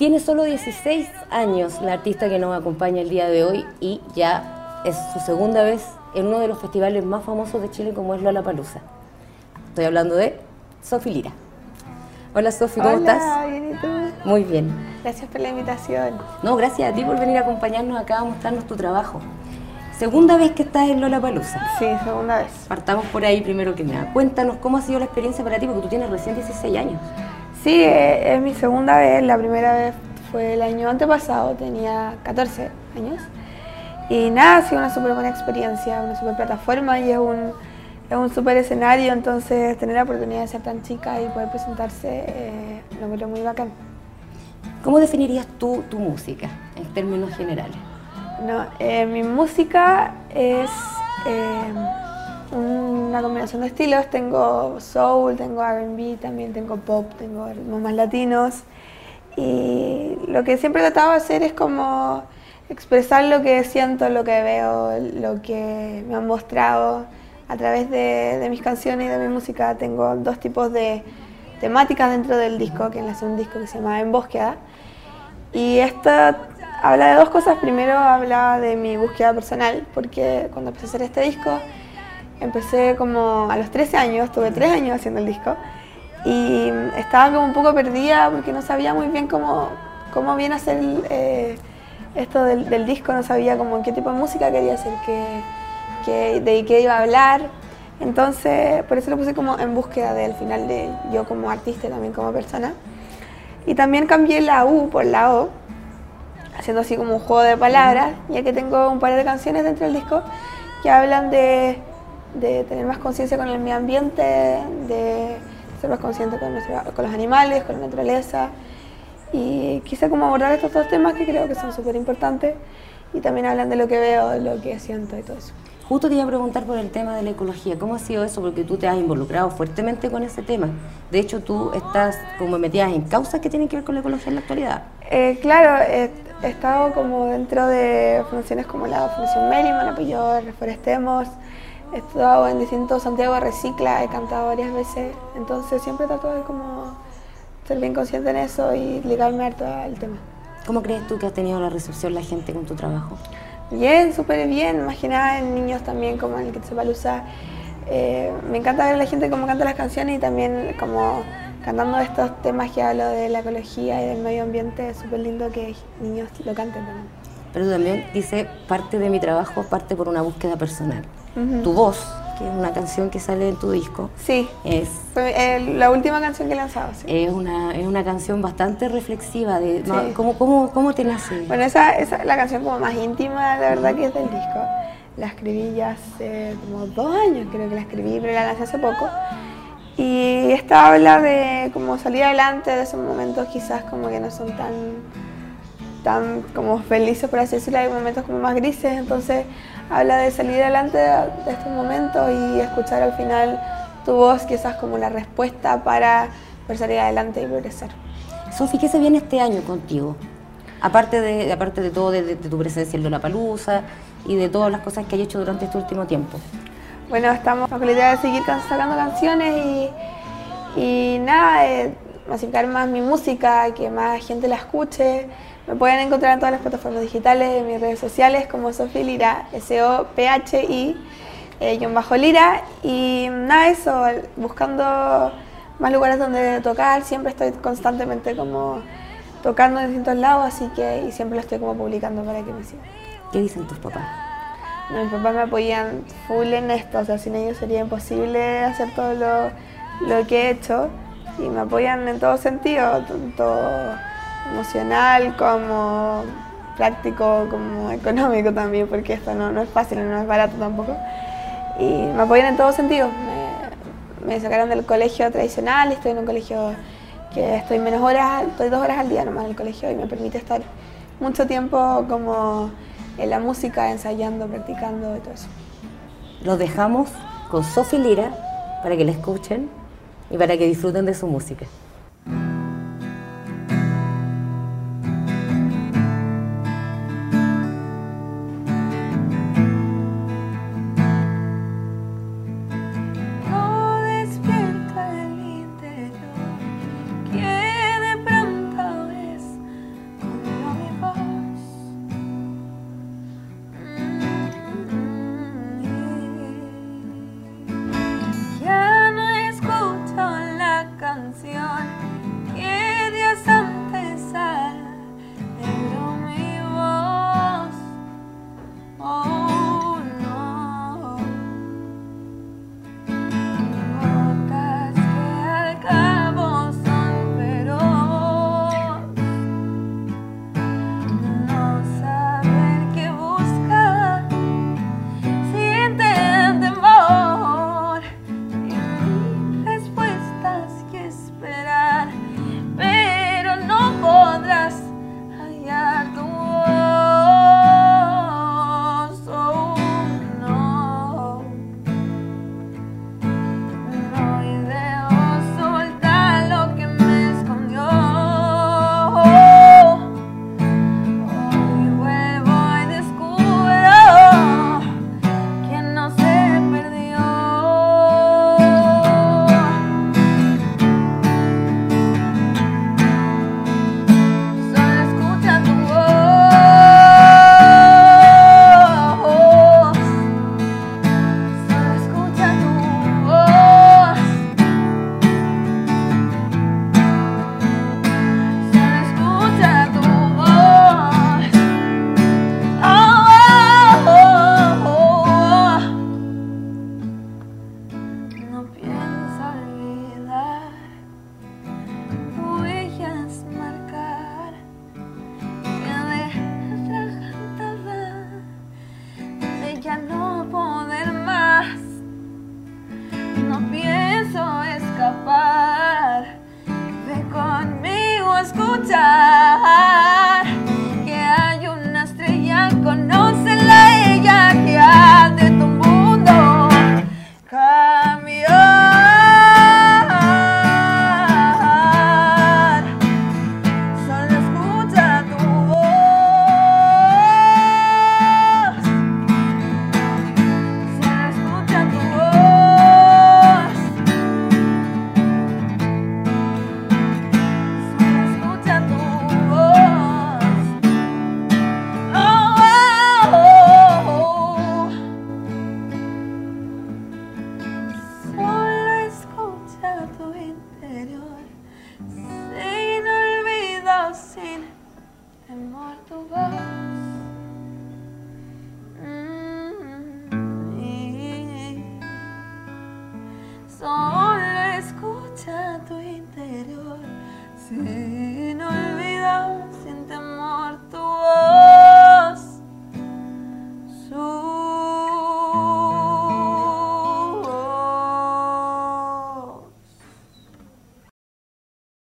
Tiene solo 16 años la artista que nos acompaña el día de hoy y ya es su segunda vez en uno de los festivales más famosos de Chile como es Lollapalooza. Estoy hablando de Sofi Lira. Hola Sofi, ¿cómo Hola, estás? bien, ¿y tú? Muy bien. Gracias por la invitación. No, gracias a ti por venir a acompañarnos acá a mostrarnos tu trabajo. Segunda vez que estás en Lollapalooza. Sí, segunda vez. Partamos por ahí primero que nada. Cuéntanos cómo ha sido la experiencia para ti, porque tú tienes recién 16 años. Sí, eh, es mi segunda vez. La primera vez fue el año antepasado, tenía 14 años. Y nada, ha sido una súper buena experiencia, una súper plataforma y es un, es un súper escenario. Entonces, tener la oportunidad de ser tan chica y poder presentarse, eh, lo encuentro muy bacán. ¿Cómo definirías tú tu música en términos generales? No, eh, mi música es eh, una combinación de estilos. Tengo soul, tengo RB, también tengo pop, tengo ritmos más latinos. Y lo que siempre he tratado de hacer es como expresar lo que siento, lo que veo, lo que me han mostrado a través de, de mis canciones y de mi música. Tengo dos tipos de temáticas dentro del disco, que es un disco que se llama En Búsqueda. Y esta habla de dos cosas. Primero habla de mi búsqueda personal, porque cuando empecé a hacer este disco, empecé como a los 13 años, tuve 3 años haciendo el disco, y estaba como un poco perdida porque no sabía muy bien cómo, cómo bien hacer eh, esto del, disco, no sabía como qué tipo de música quería hacer, qué, qué, de qué iba a hablar. Entonces, por eso lo puse como en búsqueda del final de yo como artista y también como persona. Y también cambié la U por la O, haciendo así como un juego de palabras, ya que tengo un par de canciones dentro del disco que hablan de, de tener más conciencia con el medio ambiente, de ser más consciente con, nuestro, con, los animales, con la naturaleza. Y quise como abordar estos dos temas que creo que son súper importantes y también hablan de lo que veo, de lo que siento y todo eso. Justo te iba a preguntar por el tema de la ecología. ¿Cómo ha sido eso? Porque tú te has involucrado fuertemente con ese tema. De hecho, tú estás como metida en causas que tienen que ver con la ecología en la actualidad. Eh, claro, he, he, estado como dentro de funciones como la Fundación Merriman, apoyó Reforestemos, he estado en distintos Santiago Recicla, he cantado varias veces, entonces siempre trato de como ser bien consciente en eso y ligarme harto al tema. ¿Cómo crees tú que ha tenido la recepción la gente con tu trabajo? Bien, súper bien, más que nada en niños también, como en el que se palusa. Eh, me encanta ver a la gente cómo canta las canciones y también como cantando estos temas que hablo de la ecología y del medio ambiente, es súper lindo que niños lo canten también. Pero tú también dice, parte de mi trabajo parte por una búsqueda personal. Uh -huh. Tu voz, que es una canción que sale en tu disco. Sí, es fue el, la última canción que he lanzado. Sí. Es, una, es una canción bastante reflexiva. De, sí. ¿cómo, cómo, ¿Cómo te nace? Bueno, esa, esa es la canción como más íntima, la verdad, que es del disco. La escribí ya hace como dos años, creo que la escribí, pero la lancé hace poco. Y esta habla de como salir adelante de esos momentos quizás como que no son tan, tan como felices, por así decirlo, hay momentos como más grises, entonces habla de salir adelante de, estos momentos y escuchar al final tu voz quizás como la respuesta para poder salir adelante y progresar. Sofi, ¿qué se viene este año contigo? Aparte de, aparte de todo, de, de, tu presencia en Lollapalooza y de todas las cosas que hay hecho durante este último tiempo. Bueno, estamos con la idea de seguir sacando canciones y, y nada, eh, masificar más mi música, que más gente la escuche. Me pueden encontrar en todas las plataformas digitales, en mis redes sociales como Sofi Lira, S-O-P-H-I, eh, bajo Lira. Y nada, eso, buscando más lugares donde tocar. Siempre estoy constantemente como tocando en distintos lados, así que y siempre lo estoy como publicando para que me sigan. ¿Qué dicen tus papás? No, mis papás me apoyan full en esto, o sea, sin ellos sería imposible hacer todo lo, lo que he hecho y me apoyan en todo sentido, tanto emocional como práctico, como económico también, porque esto no, no es fácil, no es barato tampoco. Y me apoyan en todo sentido. Me, sacaron del colegio tradicional, estoy en un colegio que estoy menos horas, estoy dos horas al día nomás en el colegio y me permite estar mucho tiempo como en la música, ensayando, practicando y todo eso. Los dejamos con Sofi Lira para que la escuchen y para que disfruten de su música. say